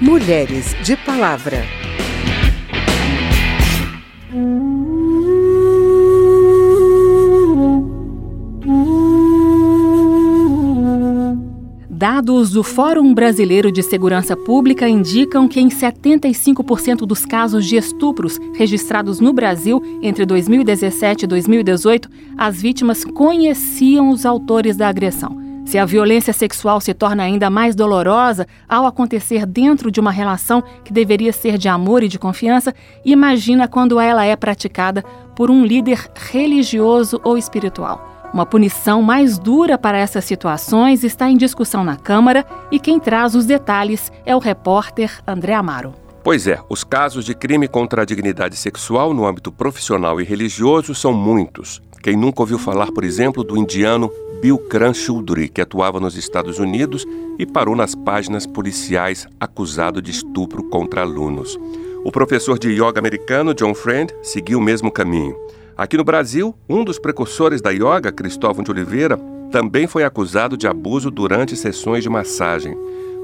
Mulheres de Palavra. Dados do Fórum Brasileiro de Segurança Pública indicam que em 75% dos casos de estupros registrados no Brasil entre 2017 e 2018, as vítimas conheciam os autores da agressão. Se a violência sexual se torna ainda mais dolorosa ao acontecer dentro de uma relação que deveria ser de amor e de confiança, imagina quando ela é praticada por um líder religioso ou espiritual. Uma punição mais dura para essas situações está em discussão na Câmara e quem traz os detalhes é o repórter André Amaro. Pois é, os casos de crime contra a dignidade sexual no âmbito profissional e religioso são muitos. Quem nunca ouviu falar, por exemplo, do indiano Bilkran Choudhury, que atuava nos Estados Unidos e parou nas páginas policiais acusado de estupro contra alunos. O professor de yoga americano John Friend seguiu o mesmo caminho. Aqui no Brasil, um dos precursores da yoga, Cristóvão de Oliveira, também foi acusado de abuso durante sessões de massagem.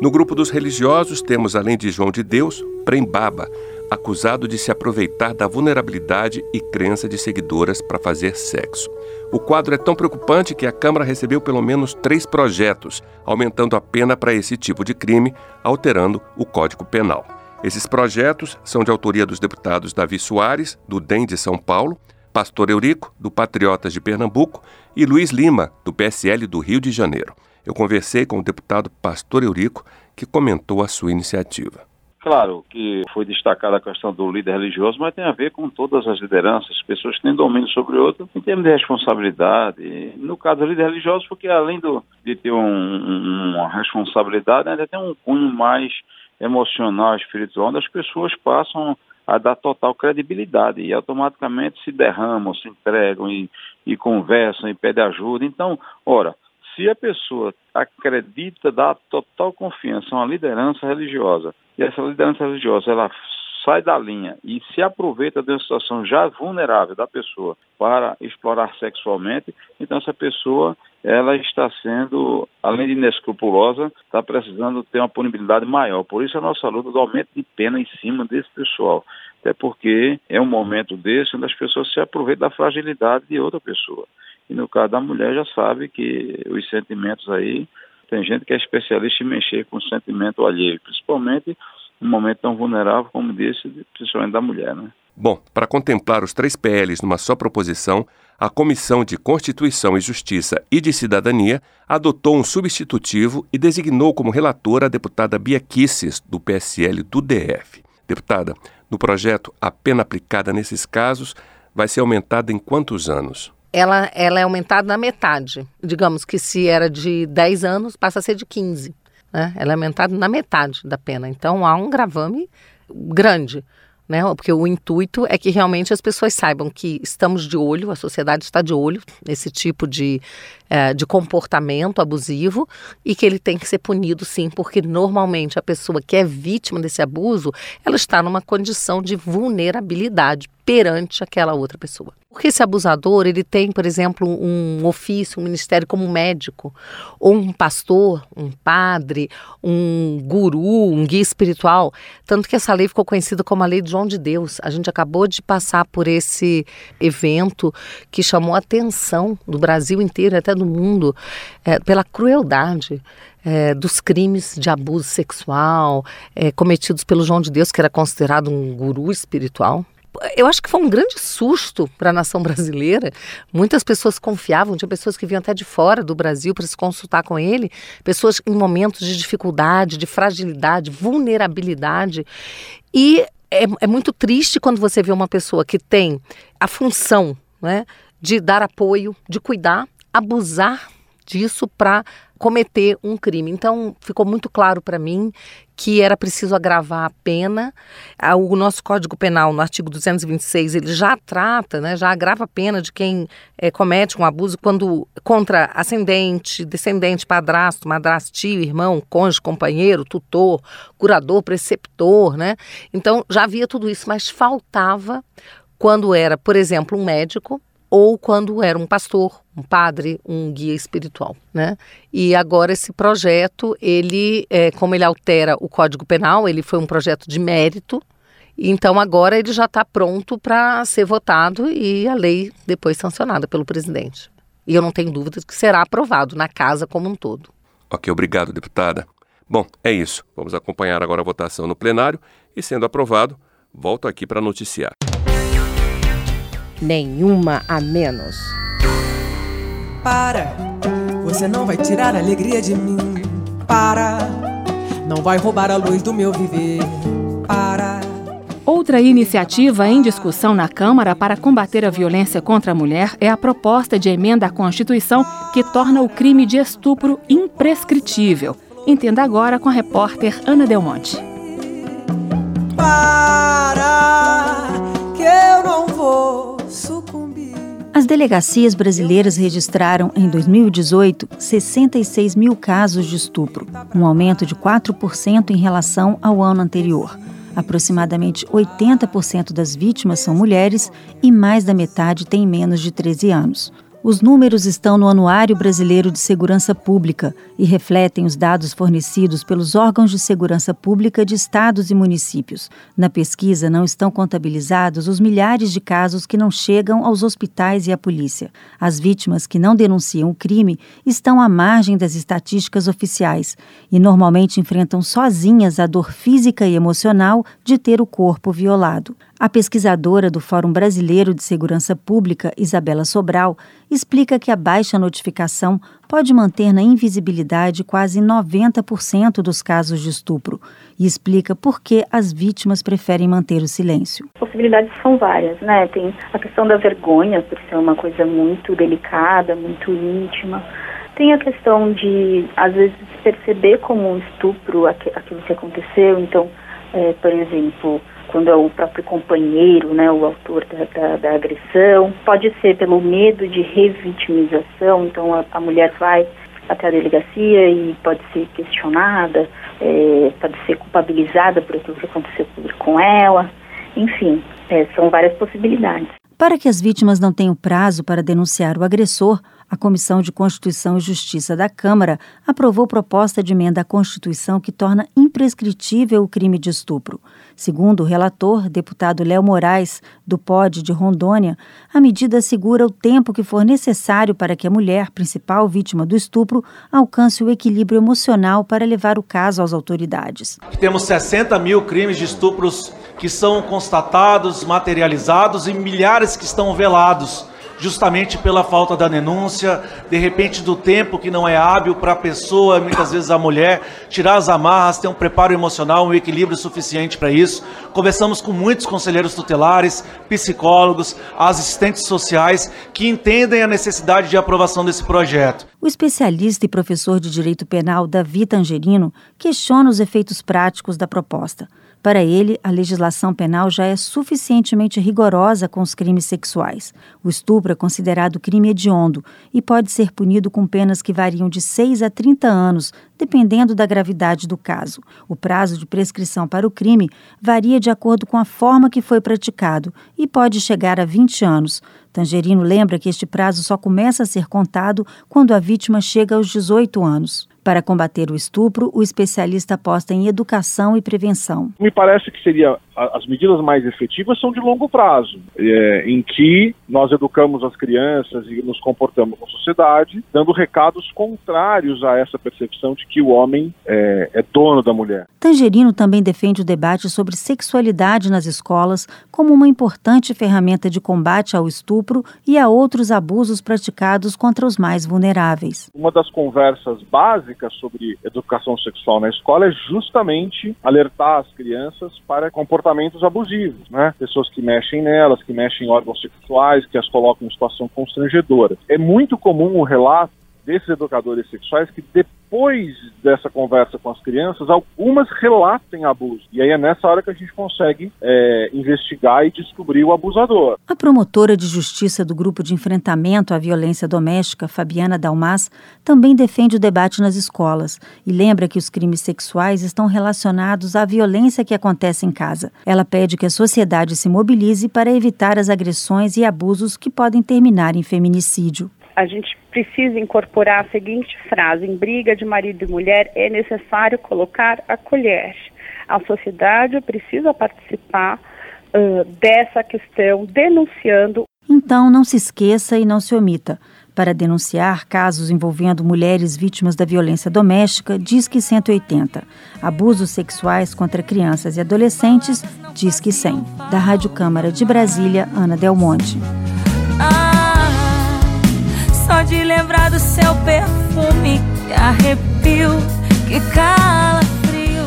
No grupo dos religiosos temos, além de João de Deus, Prembaba, acusado de se aproveitar da vulnerabilidade e crença de seguidoras para fazer sexo. O quadro é tão preocupante que a Câmara recebeu pelo menos três projetos, aumentando a pena para esse tipo de crime, alterando o Código Penal. Esses projetos são de autoria dos deputados Davi Soares, do DEM de São Paulo, Pastor Eurico, do Patriotas de Pernambuco, e Luiz Lima, do PSL do Rio de Janeiro. Eu conversei com o deputado Pastor Eurico, que comentou a sua iniciativa. Claro que foi destacada a questão do líder religioso, mas tem a ver com todas as lideranças, pessoas que têm domínio sobre outras, em termos de responsabilidade. No caso do líder religioso, porque além do, de ter um, uma responsabilidade, ainda tem um cunho mais emocional, espiritual, onde as pessoas passam a dar total credibilidade e automaticamente se derramam, se entregam e, e conversam e pedem ajuda. Então, ora, se a pessoa acredita, dá total confiança a uma liderança religiosa e essa liderança religiosa ela sai da linha e se aproveita de uma situação já vulnerável da pessoa para explorar sexualmente, então essa pessoa ela está sendo, além de inescrupulosa, está precisando ter uma punibilidade maior. Por isso a nossa luta do aumento de pena em cima desse pessoal. Até porque é um momento desse onde as pessoas se aproveitam da fragilidade de outra pessoa. E no caso da mulher já sabe que os sentimentos aí, tem gente que é especialista em mexer com o sentimento alheio, principalmente num momento tão vulnerável, como disse, principalmente da mulher, né? Bom, para contemplar os três PLs numa só proposição, a Comissão de Constituição e Justiça e de Cidadania adotou um substitutivo e designou como relatora a deputada Bia Kisses, do PSL do DF. Deputada, no projeto, a pena aplicada nesses casos vai ser aumentada em quantos anos? Ela, ela é aumentada na metade. Digamos que se era de 10 anos, passa a ser de 15. Né? Ela é aumentada na metade da pena. Então há um gravame grande né? Porque o intuito é que realmente as pessoas saibam que estamos de olho, a sociedade está de olho nesse tipo de, é, de comportamento abusivo e que ele tem que ser punido sim, porque normalmente a pessoa que é vítima desse abuso, ela está numa condição de vulnerabilidade perante aquela outra pessoa. Porque esse abusador, ele tem, por exemplo, um ofício, um ministério como médico, ou um pastor, um padre, um guru, um guia espiritual. Tanto que essa lei ficou conhecida como a Lei de João de Deus. A gente acabou de passar por esse evento que chamou a atenção do Brasil inteiro, até do mundo, é, pela crueldade é, dos crimes de abuso sexual é, cometidos pelo João de Deus, que era considerado um guru espiritual eu acho que foi um grande susto para a nação brasileira. Muitas pessoas confiavam, tinha pessoas que vinham até de fora do Brasil para se consultar com ele, pessoas em momentos de dificuldade, de fragilidade, vulnerabilidade. E é, é muito triste quando você vê uma pessoa que tem a função né, de dar apoio, de cuidar, abusar disso para cometer um crime. Então, ficou muito claro para mim que era preciso agravar a pena. O nosso Código Penal, no artigo 226, ele já trata, né, já agrava a pena de quem é, comete um abuso quando contra ascendente, descendente, padrasto, madrasto, tio, irmão, cônjuge, companheiro, tutor, curador, preceptor, né? Então, já havia tudo isso, mas faltava quando era, por exemplo, um médico ou quando era um pastor, um padre, um guia espiritual, né? E agora esse projeto, ele, é, como ele altera o Código Penal, ele foi um projeto de mérito, então agora ele já está pronto para ser votado e a lei depois sancionada pelo presidente. E eu não tenho dúvidas que será aprovado na casa como um todo. Ok, obrigado, deputada. Bom, é isso. Vamos acompanhar agora a votação no plenário e, sendo aprovado, volto aqui para noticiar. Nenhuma a menos. Para, você não vai tirar a alegria de mim. Para, não vai roubar a luz do meu viver. Para. Outra iniciativa em discussão na Câmara para combater a violência contra a mulher é a proposta de emenda à Constituição que torna o crime de estupro imprescritível. Entenda agora com a repórter Ana Del Monte. Para, As delegacias brasileiras registraram em 2018 66 mil casos de estupro, um aumento de 4% em relação ao ano anterior. Aproximadamente 80% das vítimas são mulheres e mais da metade tem menos de 13 anos. Os números estão no Anuário Brasileiro de Segurança Pública e refletem os dados fornecidos pelos órgãos de segurança pública de estados e municípios. Na pesquisa não estão contabilizados os milhares de casos que não chegam aos hospitais e à polícia. As vítimas que não denunciam o crime estão à margem das estatísticas oficiais e normalmente enfrentam sozinhas a dor física e emocional de ter o corpo violado. A pesquisadora do Fórum Brasileiro de Segurança Pública, Isabela Sobral, explica que a baixa notificação pode manter na invisibilidade quase 90% dos casos de estupro e explica por que as vítimas preferem manter o silêncio. Possibilidades são várias, né? Tem a questão da vergonha, por ser uma coisa muito delicada, muito íntima. Tem a questão de, às vezes, perceber como um estupro aquilo que aconteceu. Então, é, por exemplo, quando é o próprio companheiro, né, o autor da, da, da agressão. Pode ser pelo medo de revitimização, então a, a mulher vai até a delegacia e pode ser questionada, é, pode ser culpabilizada por aquilo que aconteceu com ela. Enfim, é, são várias possibilidades. Para que as vítimas não tenham prazo para denunciar o agressor, a Comissão de Constituição e Justiça da Câmara aprovou proposta de emenda à Constituição que torna imprescritível o crime de estupro. Segundo o relator, deputado Léo Moraes, do POD de Rondônia, a medida assegura o tempo que for necessário para que a mulher, principal vítima do estupro, alcance o equilíbrio emocional para levar o caso às autoridades. Temos 60 mil crimes de estupros que são constatados, materializados e milhares que estão velados justamente pela falta da denúncia, de repente do tempo que não é hábil para a pessoa, muitas vezes a mulher, tirar as amarras, ter um preparo emocional, um equilíbrio suficiente para isso. Conversamos com muitos conselheiros tutelares, psicólogos, assistentes sociais que entendem a necessidade de aprovação desse projeto. O especialista e professor de direito penal Davi Tangerino questiona os efeitos práticos da proposta. Para ele, a legislação penal já é suficientemente rigorosa com os crimes sexuais. O estupro é considerado crime hediondo e pode ser punido com penas que variam de 6 a 30 anos, dependendo da gravidade do caso. O prazo de prescrição para o crime varia de acordo com a forma que foi praticado e pode chegar a 20 anos. Tangerino lembra que este prazo só começa a ser contado quando a vítima chega aos 18 anos. Para combater o estupro, o especialista aposta em educação e prevenção. Me parece que seria as medidas mais efetivas são de longo prazo, é, em que nós educamos as crianças e nos comportamos com a sociedade, dando recados contrários a essa percepção de que o homem é, é dono da mulher. Tangerino também defende o debate sobre sexualidade nas escolas como uma importante ferramenta de combate ao estupro e a outros abusos praticados contra os mais vulneráveis. Uma das conversas básicas sobre educação sexual na escola é justamente alertar as crianças para comportamentos abusivos, né? Pessoas que mexem nelas, que mexem em órgãos sexuais, que as colocam em situação constrangedora. É muito comum o relato desses educadores sexuais que de depois dessa conversa com as crianças, algumas relatem abuso. E aí é nessa hora que a gente consegue é, investigar e descobrir o abusador. A promotora de justiça do Grupo de Enfrentamento à Violência Doméstica, Fabiana Dalmas, também defende o debate nas escolas e lembra que os crimes sexuais estão relacionados à violência que acontece em casa. Ela pede que a sociedade se mobilize para evitar as agressões e abusos que podem terminar em feminicídio a gente precisa incorporar a seguinte frase: em briga de marido e mulher é necessário colocar a colher. A sociedade precisa participar uh, dessa questão, denunciando. Então, não se esqueça e não se omita. Para denunciar casos envolvendo mulheres vítimas da violência doméstica, Disque 180. Abusos sexuais contra crianças e adolescentes, Disque 100. Da Rádio Câmara de Brasília, Ana Del Monte. Só de lembrar do seu perfume, que arrepio, que calafrio.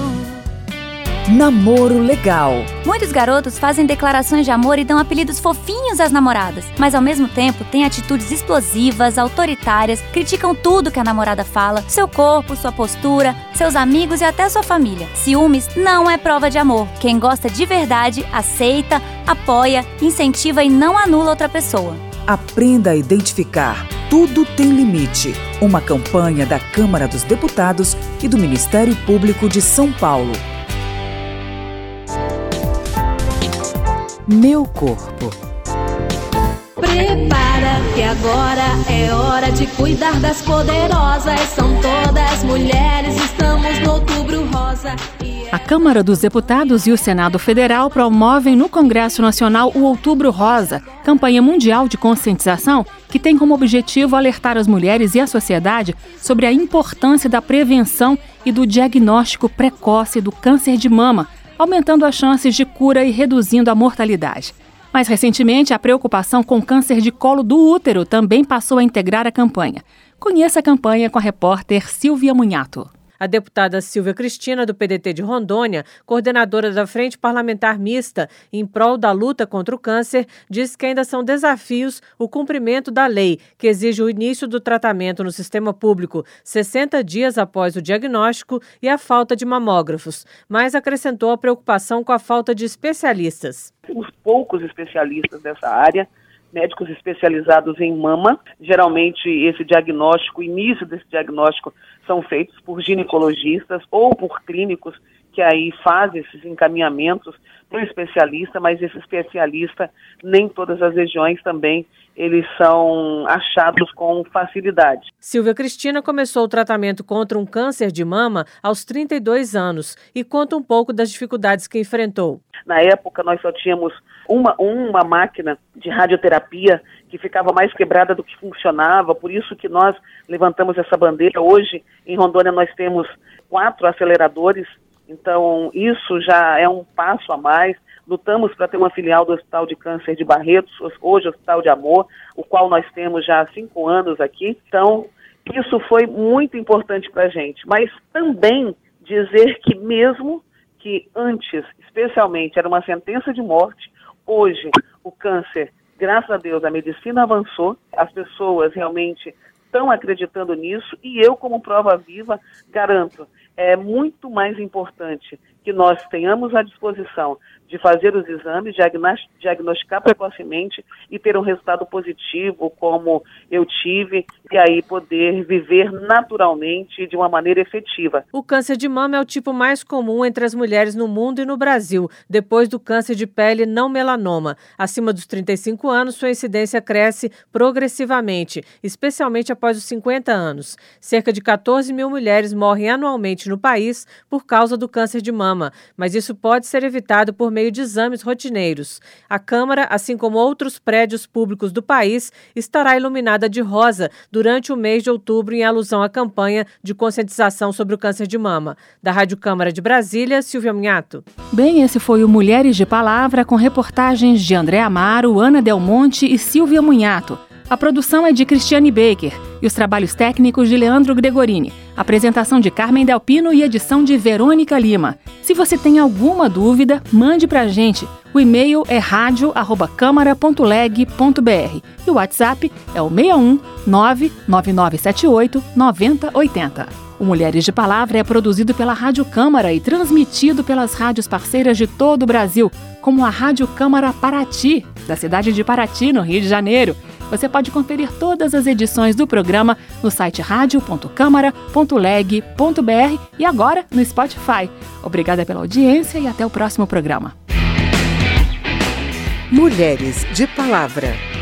Namoro legal. Muitos garotos fazem declarações de amor e dão apelidos fofinhos às namoradas, mas ao mesmo tempo têm atitudes explosivas, autoritárias, criticam tudo que a namorada fala, seu corpo, sua postura, seus amigos e até sua família. Ciúmes não é prova de amor. Quem gosta de verdade aceita, apoia, incentiva e não anula outra pessoa. Aprenda a identificar tudo tem limite. Uma campanha da Câmara dos Deputados e do Ministério Público de São Paulo. Meu corpo. Prepara que agora é hora de cuidar das poderosas. São todas mulheres, estamos no outubro rosa. A Câmara dos Deputados e o Senado Federal promovem no Congresso Nacional o Outubro Rosa, campanha mundial de conscientização que tem como objetivo alertar as mulheres e a sociedade sobre a importância da prevenção e do diagnóstico precoce do câncer de mama, aumentando as chances de cura e reduzindo a mortalidade. Mais recentemente, a preocupação com câncer de colo do útero também passou a integrar a campanha. Conheça a campanha com a repórter Silvia Munhato. A deputada Silvia Cristina, do PDT de Rondônia, coordenadora da Frente Parlamentar Mista em prol da luta contra o câncer, diz que ainda são desafios o cumprimento da lei, que exige o início do tratamento no sistema público 60 dias após o diagnóstico e a falta de mamógrafos, mas acrescentou a preocupação com a falta de especialistas. Os poucos especialistas dessa área médicos especializados em mama. Geralmente, esse diagnóstico, início desse diagnóstico, são feitos por ginecologistas ou por clínicos que aí fazem esses encaminhamentos para o especialista, mas esse especialista, nem todas as regiões também, eles são achados com facilidade. Silvia Cristina começou o tratamento contra um câncer de mama aos 32 anos e conta um pouco das dificuldades que enfrentou. Na época, nós só tínhamos uma, uma máquina de radioterapia que ficava mais quebrada do que funcionava, por isso que nós levantamos essa bandeira. Hoje, em Rondônia, nós temos quatro aceleradores, então isso já é um passo a mais. Lutamos para ter uma filial do Hospital de Câncer de Barretos, hoje Hospital de Amor, o qual nós temos já há cinco anos aqui. Então, isso foi muito importante para a gente. Mas também dizer que mesmo que antes, especialmente, era uma sentença de morte, hoje o câncer, graças a Deus, a medicina avançou, as pessoas realmente estão acreditando nisso e eu, como prova viva, garanto, é muito mais importante que nós tenhamos à disposição de fazer os exames, diagnosticar precocemente e ter um resultado positivo, como eu tive, e aí poder viver naturalmente de uma maneira efetiva. O câncer de mama é o tipo mais comum entre as mulheres no mundo e no Brasil, depois do câncer de pele não melanoma. Acima dos 35 anos, sua incidência cresce progressivamente, especialmente após os 50 anos. Cerca de 14 mil mulheres morrem anualmente no país por causa do câncer de mama, mas isso pode ser evitado por meio de exames rotineiros. A Câmara, assim como outros prédios públicos do país, estará iluminada de rosa durante o mês de outubro em alusão à campanha de conscientização sobre o câncer de mama. Da Rádio Câmara de Brasília, Silvia Minhato. Bem, esse foi o Mulheres de Palavra com reportagens de André Amaro, Ana Del Monte e Silvia Munhato. A produção é de Cristiane Baker. E os trabalhos técnicos de Leandro Gregorini, apresentação de Carmen Delpino e edição de Verônica Lima. Se você tem alguma dúvida, mande para a gente. O e-mail é radio@câmara.leg.br e o WhatsApp é o 61 99978 9080. O Mulheres de Palavra é produzido pela Rádio Câmara e transmitido pelas rádios parceiras de todo o Brasil, como a Rádio Câmara Paraty, da cidade de Paraty, no Rio de Janeiro. Você pode conferir todas as edições do programa no site radio.câmara.leg.br e agora no Spotify. Obrigada pela audiência e até o próximo programa. Mulheres de Palavra.